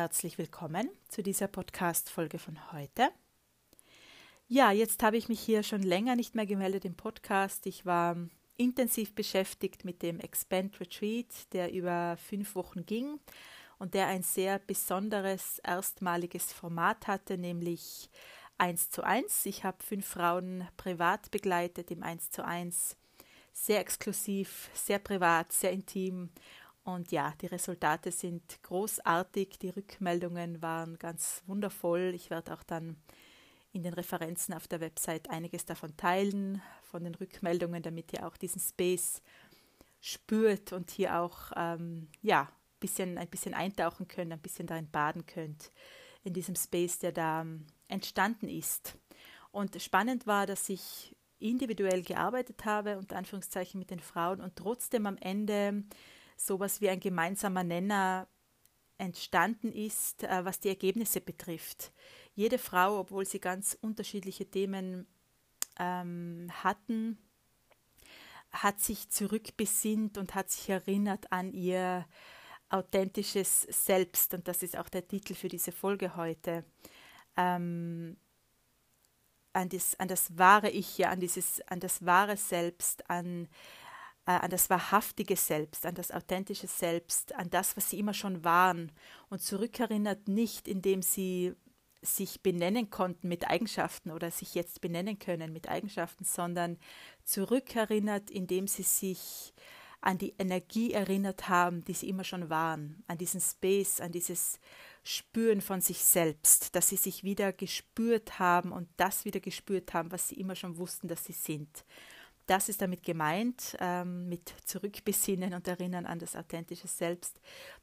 herzlich willkommen zu dieser Podcast-Folge von heute. Ja, jetzt habe ich mich hier schon länger nicht mehr gemeldet im Podcast. Ich war intensiv beschäftigt mit dem Expand Retreat, der über fünf Wochen ging und der ein sehr besonderes, erstmaliges Format hatte, nämlich 1 zu 1. Ich habe fünf Frauen privat begleitet im 1 zu 1. Sehr exklusiv, sehr privat, sehr intim und ja, die Resultate sind großartig, die Rückmeldungen waren ganz wundervoll. Ich werde auch dann in den Referenzen auf der Website einiges davon teilen, von den Rückmeldungen, damit ihr auch diesen Space spürt und hier auch ähm, ja, bisschen, ein bisschen eintauchen könnt, ein bisschen darin baden könnt, in diesem Space, der da ähm, entstanden ist. Und spannend war, dass ich individuell gearbeitet habe, unter Anführungszeichen mit den Frauen und trotzdem am Ende sowas wie ein gemeinsamer Nenner entstanden ist, äh, was die Ergebnisse betrifft. Jede Frau, obwohl sie ganz unterschiedliche Themen ähm, hatten, hat sich zurückbesinnt und hat sich erinnert an ihr authentisches Selbst. Und das ist auch der Titel für diese Folge heute. Ähm, an, das, an das wahre Ich, ja, an, dieses, an das wahre Selbst, an an das wahrhaftige Selbst, an das authentische Selbst, an das, was sie immer schon waren und zurückerinnert nicht, indem sie sich benennen konnten mit Eigenschaften oder sich jetzt benennen können mit Eigenschaften, sondern zurückerinnert, indem sie sich an die Energie erinnert haben, die sie immer schon waren, an diesen Space, an dieses Spüren von sich selbst, dass sie sich wieder gespürt haben und das wieder gespürt haben, was sie immer schon wussten, dass sie sind. Das ist damit gemeint, ähm, mit Zurückbesinnen und Erinnern an das authentische Selbst,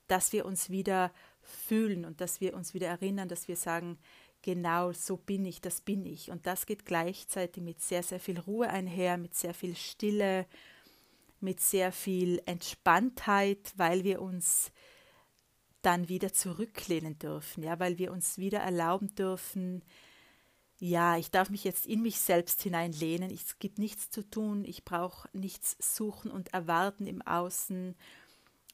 dass wir uns wieder fühlen und dass wir uns wieder erinnern, dass wir sagen, genau so bin ich, das bin ich. Und das geht gleichzeitig mit sehr, sehr viel Ruhe einher, mit sehr viel Stille, mit sehr viel Entspanntheit, weil wir uns dann wieder zurücklehnen dürfen, ja, weil wir uns wieder erlauben dürfen, ja, ich darf mich jetzt in mich selbst hineinlehnen. Es gibt nichts zu tun. Ich brauche nichts suchen und erwarten im Außen.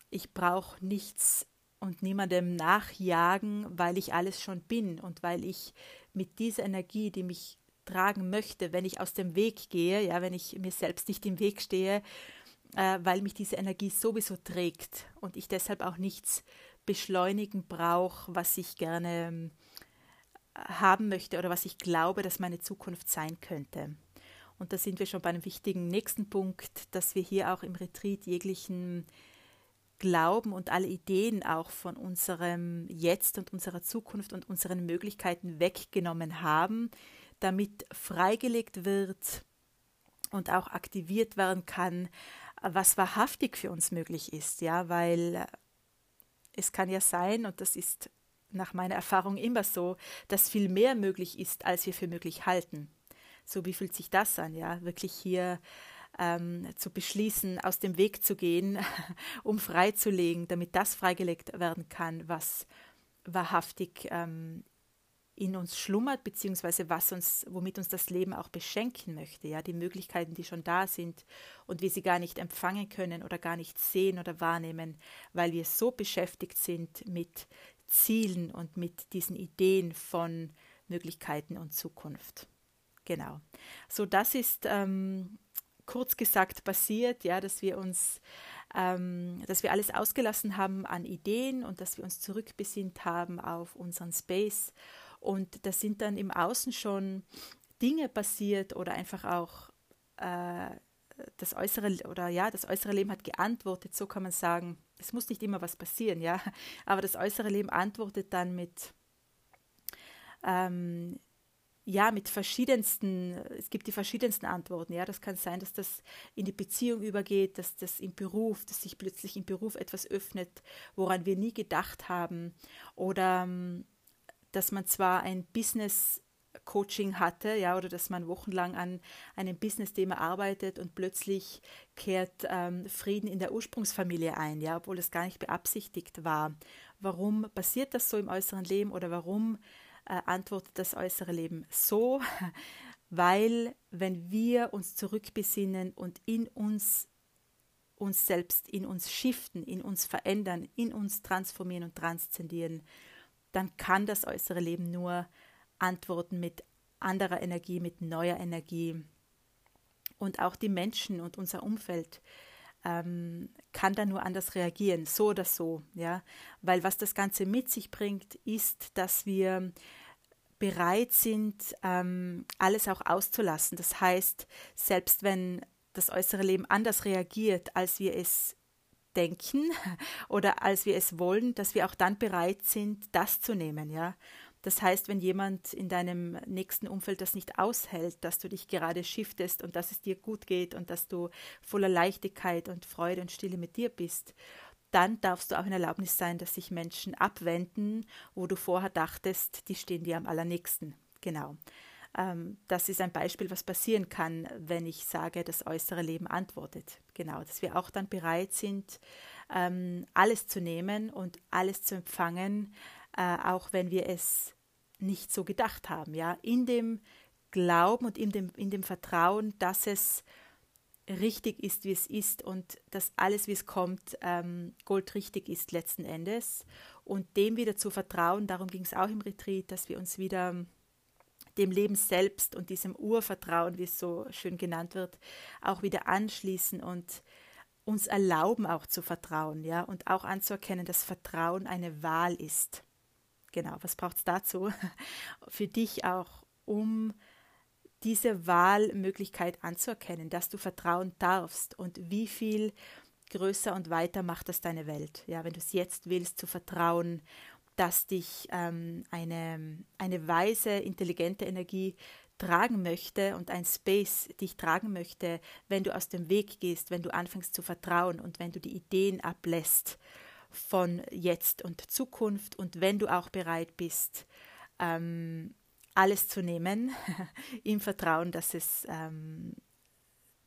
Ich brauche nichts und niemandem nachjagen, weil ich alles schon bin und weil ich mit dieser Energie, die mich tragen möchte, wenn ich aus dem Weg gehe, ja, wenn ich mir selbst nicht im Weg stehe, äh, weil mich diese Energie sowieso trägt und ich deshalb auch nichts beschleunigen brauche, was ich gerne haben möchte oder was ich glaube, dass meine Zukunft sein könnte. Und da sind wir schon bei einem wichtigen nächsten Punkt, dass wir hier auch im Retreat jeglichen Glauben und alle Ideen auch von unserem Jetzt und unserer Zukunft und unseren Möglichkeiten weggenommen haben, damit freigelegt wird und auch aktiviert werden kann, was wahrhaftig für uns möglich ist, ja, weil es kann ja sein, und das ist nach meiner Erfahrung immer so, dass viel mehr möglich ist, als wir für möglich halten. So wie fühlt sich das an, ja, wirklich hier ähm, zu beschließen, aus dem Weg zu gehen, um freizulegen, damit das freigelegt werden kann, was wahrhaftig ähm, in uns schlummert, beziehungsweise was uns, womit uns das Leben auch beschenken möchte, ja, die Möglichkeiten, die schon da sind und wir sie gar nicht empfangen können oder gar nicht sehen oder wahrnehmen, weil wir so beschäftigt sind mit Zielen und mit diesen Ideen von Möglichkeiten und Zukunft. Genau. So, das ist ähm, kurz gesagt passiert, ja, dass wir uns, ähm, dass wir alles ausgelassen haben an Ideen und dass wir uns zurückbesinnt haben auf unseren Space. Und da sind dann im Außen schon Dinge passiert oder einfach auch äh, das äußere oder ja, das äußere Leben hat geantwortet, so kann man sagen. Es muss nicht immer was passieren, ja, aber das äußere Leben antwortet dann mit ähm, ja, mit verschiedensten, es gibt die verschiedensten Antworten. Ja, das kann sein, dass das in die Beziehung übergeht, dass das im Beruf, dass sich plötzlich im Beruf etwas öffnet, woran wir nie gedacht haben. Oder ähm, dass man zwar ein Business Coaching hatte, ja, oder dass man wochenlang an einem Business-Thema arbeitet und plötzlich kehrt ähm, Frieden in der Ursprungsfamilie ein, ja, obwohl das gar nicht beabsichtigt war. Warum passiert das so im äußeren Leben oder warum äh, antwortet das äußere Leben so? Weil, wenn wir uns zurückbesinnen und in uns uns selbst in uns shiften, in uns verändern, in uns transformieren und transzendieren, dann kann das äußere Leben nur antworten mit anderer Energie, mit neuer Energie. Und auch die Menschen und unser Umfeld ähm, kann da nur anders reagieren, so oder so, ja. Weil was das Ganze mit sich bringt, ist, dass wir bereit sind, ähm, alles auch auszulassen. Das heißt, selbst wenn das äußere Leben anders reagiert, als wir es denken oder als wir es wollen, dass wir auch dann bereit sind, das zu nehmen, ja. Das heißt, wenn jemand in deinem nächsten Umfeld das nicht aushält, dass du dich gerade shiftest und dass es dir gut geht und dass du voller Leichtigkeit und Freude und Stille mit dir bist, dann darfst du auch in Erlaubnis sein, dass sich Menschen abwenden, wo du vorher dachtest, die stehen dir am allernächsten. Genau. Ähm, das ist ein Beispiel, was passieren kann, wenn ich sage, das äußere Leben antwortet. Genau, dass wir auch dann bereit sind, ähm, alles zu nehmen und alles zu empfangen, äh, auch wenn wir es nicht so gedacht haben, ja, in dem Glauben und in dem, in dem Vertrauen, dass es richtig ist, wie es ist und dass alles, wie es kommt, ähm, goldrichtig ist letzten Endes. Und dem wieder zu vertrauen, darum ging es auch im Retreat, dass wir uns wieder dem Leben selbst und diesem Urvertrauen, wie es so schön genannt wird, auch wieder anschließen und uns erlauben auch zu vertrauen, ja, und auch anzuerkennen, dass Vertrauen eine Wahl ist. Genau, was braucht es dazu? Für dich auch, um diese Wahlmöglichkeit anzuerkennen, dass du vertrauen darfst und wie viel größer und weiter macht das deine Welt. Ja, wenn du es jetzt willst, zu vertrauen, dass dich ähm, eine, eine weise, intelligente Energie tragen möchte und ein Space dich tragen möchte, wenn du aus dem Weg gehst, wenn du anfängst zu vertrauen und wenn du die Ideen ablässt von jetzt und Zukunft und wenn du auch bereit bist, ähm, alles zu nehmen, im Vertrauen, dass es ähm,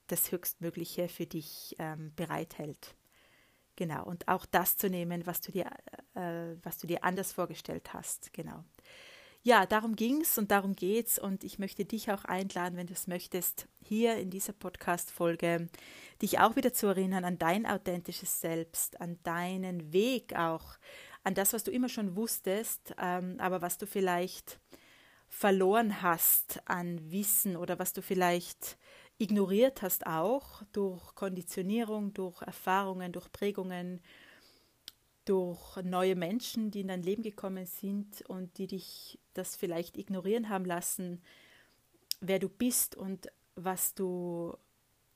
das Höchstmögliche für dich ähm, bereithält. Genau, und auch das zu nehmen, was du dir, äh, was du dir anders vorgestellt hast. Genau. Ja, darum ging es und darum geht's. Und ich möchte dich auch einladen, wenn du es möchtest, hier in dieser Podcast-Folge dich auch wieder zu erinnern an dein authentisches Selbst, an deinen Weg auch, an das, was du immer schon wusstest, ähm, aber was du vielleicht verloren hast an Wissen oder was du vielleicht ignoriert hast auch durch Konditionierung, durch Erfahrungen, durch Prägungen, durch neue Menschen, die in dein Leben gekommen sind und die dich das vielleicht ignorieren haben lassen, wer du bist und was du,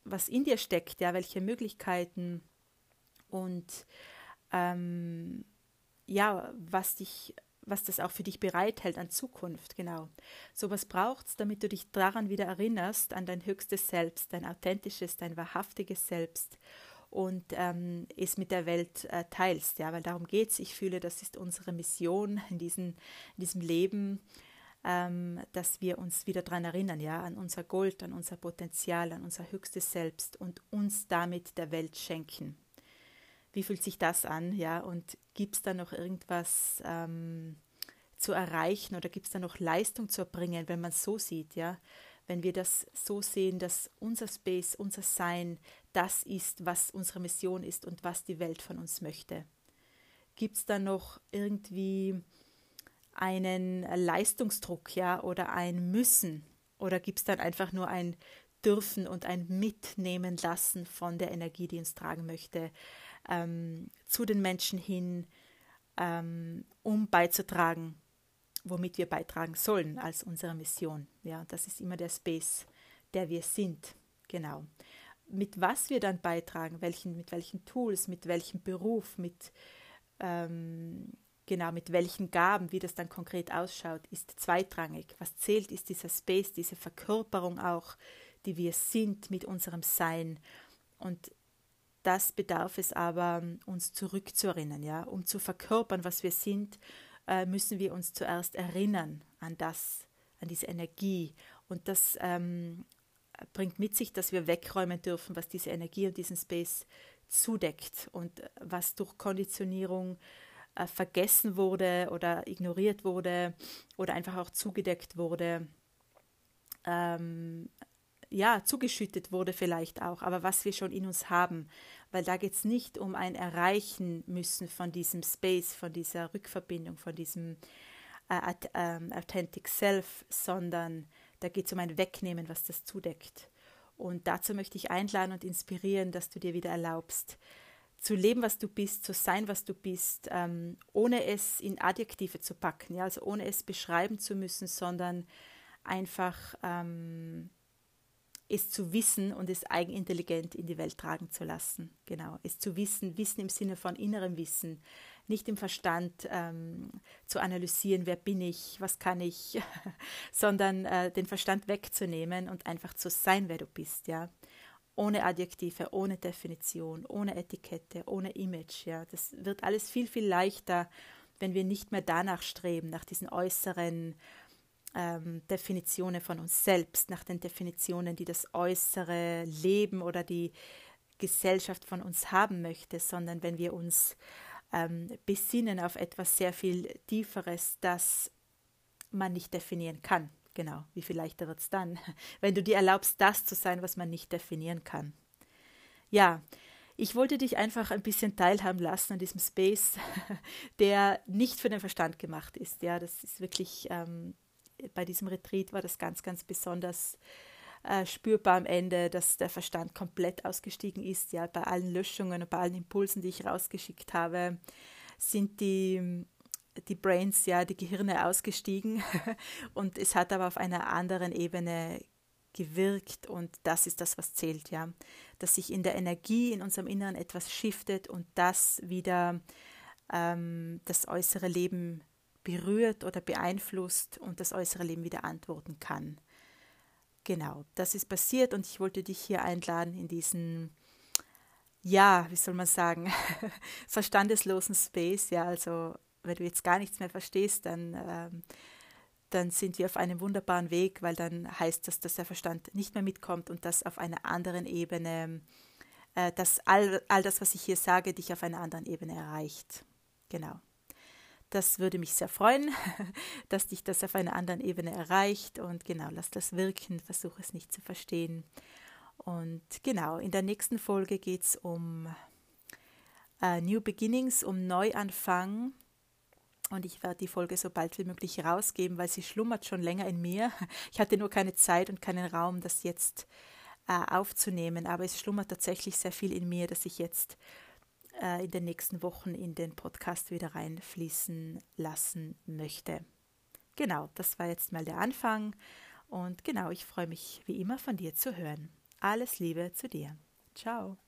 was in dir steckt, ja, welche Möglichkeiten und ähm, ja, was dich was das auch für dich bereithält an Zukunft, genau. So was braucht es, damit du dich daran wieder erinnerst, an dein höchstes Selbst, dein authentisches, dein wahrhaftiges Selbst und ähm, es mit der Welt äh, teilst, ja, weil darum geht es. Ich fühle, das ist unsere Mission in, diesen, in diesem Leben, ähm, dass wir uns wieder daran erinnern, ja, an unser Gold, an unser Potenzial, an unser höchstes Selbst und uns damit der Welt schenken wie fühlt sich das an, ja, und gibt es da noch irgendwas ähm, zu erreichen oder gibt es da noch Leistung zu erbringen, wenn man es so sieht, ja, wenn wir das so sehen, dass unser Space, unser Sein das ist, was unsere Mission ist und was die Welt von uns möchte. Gibt es da noch irgendwie einen Leistungsdruck, ja, oder ein Müssen? Oder gibt es dann einfach nur ein Dürfen und ein Mitnehmen lassen von der Energie, die uns tragen möchte? ähm, zu den Menschen hin, ähm, um beizutragen, womit wir beitragen sollen als unsere Mission. Ja, das ist immer der Space, der wir sind. Genau. Mit was wir dann beitragen, welchen, mit welchen Tools, mit welchem Beruf, mit ähm, genau mit welchen Gaben, wie das dann konkret ausschaut, ist zweitrangig. Was zählt, ist dieser Space, diese Verkörperung auch, die wir sind mit unserem Sein. Und das bedarf es aber, uns zurückzuerinnern, ja. Um zu verkörpern, was wir sind, äh, müssen wir uns zuerst erinnern an das, an diese Energie. Und das ähm, bringt mit sich, dass wir wegräumen dürfen, was diese Energie und diesen Space zudeckt und was durch Konditionierung äh, vergessen wurde oder ignoriert wurde oder einfach auch zugedeckt wurde. Ähm, ja, zugeschüttet wurde vielleicht auch, aber was wir schon in uns haben. Weil da geht es nicht um ein Erreichen müssen von diesem Space, von dieser Rückverbindung, von diesem äh, äh, Authentic Self, sondern da geht es um ein Wegnehmen, was das zudeckt. Und dazu möchte ich einladen und inspirieren, dass du dir wieder erlaubst, zu leben, was du bist, zu sein, was du bist, ähm, ohne es in Adjektive zu packen, ja, also ohne es beschreiben zu müssen, sondern einfach ähm, es zu wissen und es eigenintelligent in die Welt tragen zu lassen. Genau, es zu wissen, Wissen im Sinne von innerem Wissen, nicht im Verstand ähm, zu analysieren, wer bin ich, was kann ich, sondern äh, den Verstand wegzunehmen und einfach zu sein, wer du bist, ja. Ohne Adjektive, ohne Definition, ohne Etikette, ohne Image, ja. Das wird alles viel, viel leichter, wenn wir nicht mehr danach streben, nach diesen äußeren ähm, Definitionen von uns selbst, nach den Definitionen, die das äußere Leben oder die Gesellschaft von uns haben möchte, sondern wenn wir uns ähm, besinnen auf etwas sehr viel Tieferes, das man nicht definieren kann. Genau, wie viel leichter wird es dann, wenn du dir erlaubst, das zu sein, was man nicht definieren kann. Ja, ich wollte dich einfach ein bisschen teilhaben lassen an diesem Space, der nicht für den Verstand gemacht ist. Ja, das ist wirklich ähm, bei diesem Retreat war das ganz, ganz besonders äh, spürbar am Ende, dass der Verstand komplett ausgestiegen ist. Ja, bei allen Löschungen und bei allen Impulsen, die ich rausgeschickt habe, sind die, die Brains, ja, die Gehirne ausgestiegen und es hat aber auf einer anderen Ebene gewirkt und das ist das, was zählt, ja, dass sich in der Energie in unserem Inneren etwas shiftet und das wieder ähm, das äußere Leben berührt oder beeinflusst und das äußere Leben wieder antworten kann. Genau, das ist passiert und ich wollte dich hier einladen in diesen, ja, wie soll man sagen, verstandeslosen Space. Ja, also wenn du jetzt gar nichts mehr verstehst, dann, ähm, dann sind wir auf einem wunderbaren Weg, weil dann heißt das, dass der Verstand nicht mehr mitkommt und dass auf einer anderen Ebene, äh, dass all, all das, was ich hier sage, dich auf einer anderen Ebene erreicht. Genau. Das würde mich sehr freuen, dass dich das auf einer anderen Ebene erreicht. Und genau, lass das wirken, versuche es nicht zu verstehen. Und genau, in der nächsten Folge geht es um äh, New Beginnings, um Neuanfang. Und ich werde die Folge so bald wie möglich rausgeben, weil sie schlummert schon länger in mir. Ich hatte nur keine Zeit und keinen Raum, das jetzt äh, aufzunehmen. Aber es schlummert tatsächlich sehr viel in mir, dass ich jetzt äh, in den nächsten Wochen in den Podcast wieder reinfließen lassen möchte. Genau, das war jetzt mal der Anfang. Und genau, ich freue mich wie immer von dir zu hören. Alles Liebe zu dir. Ciao.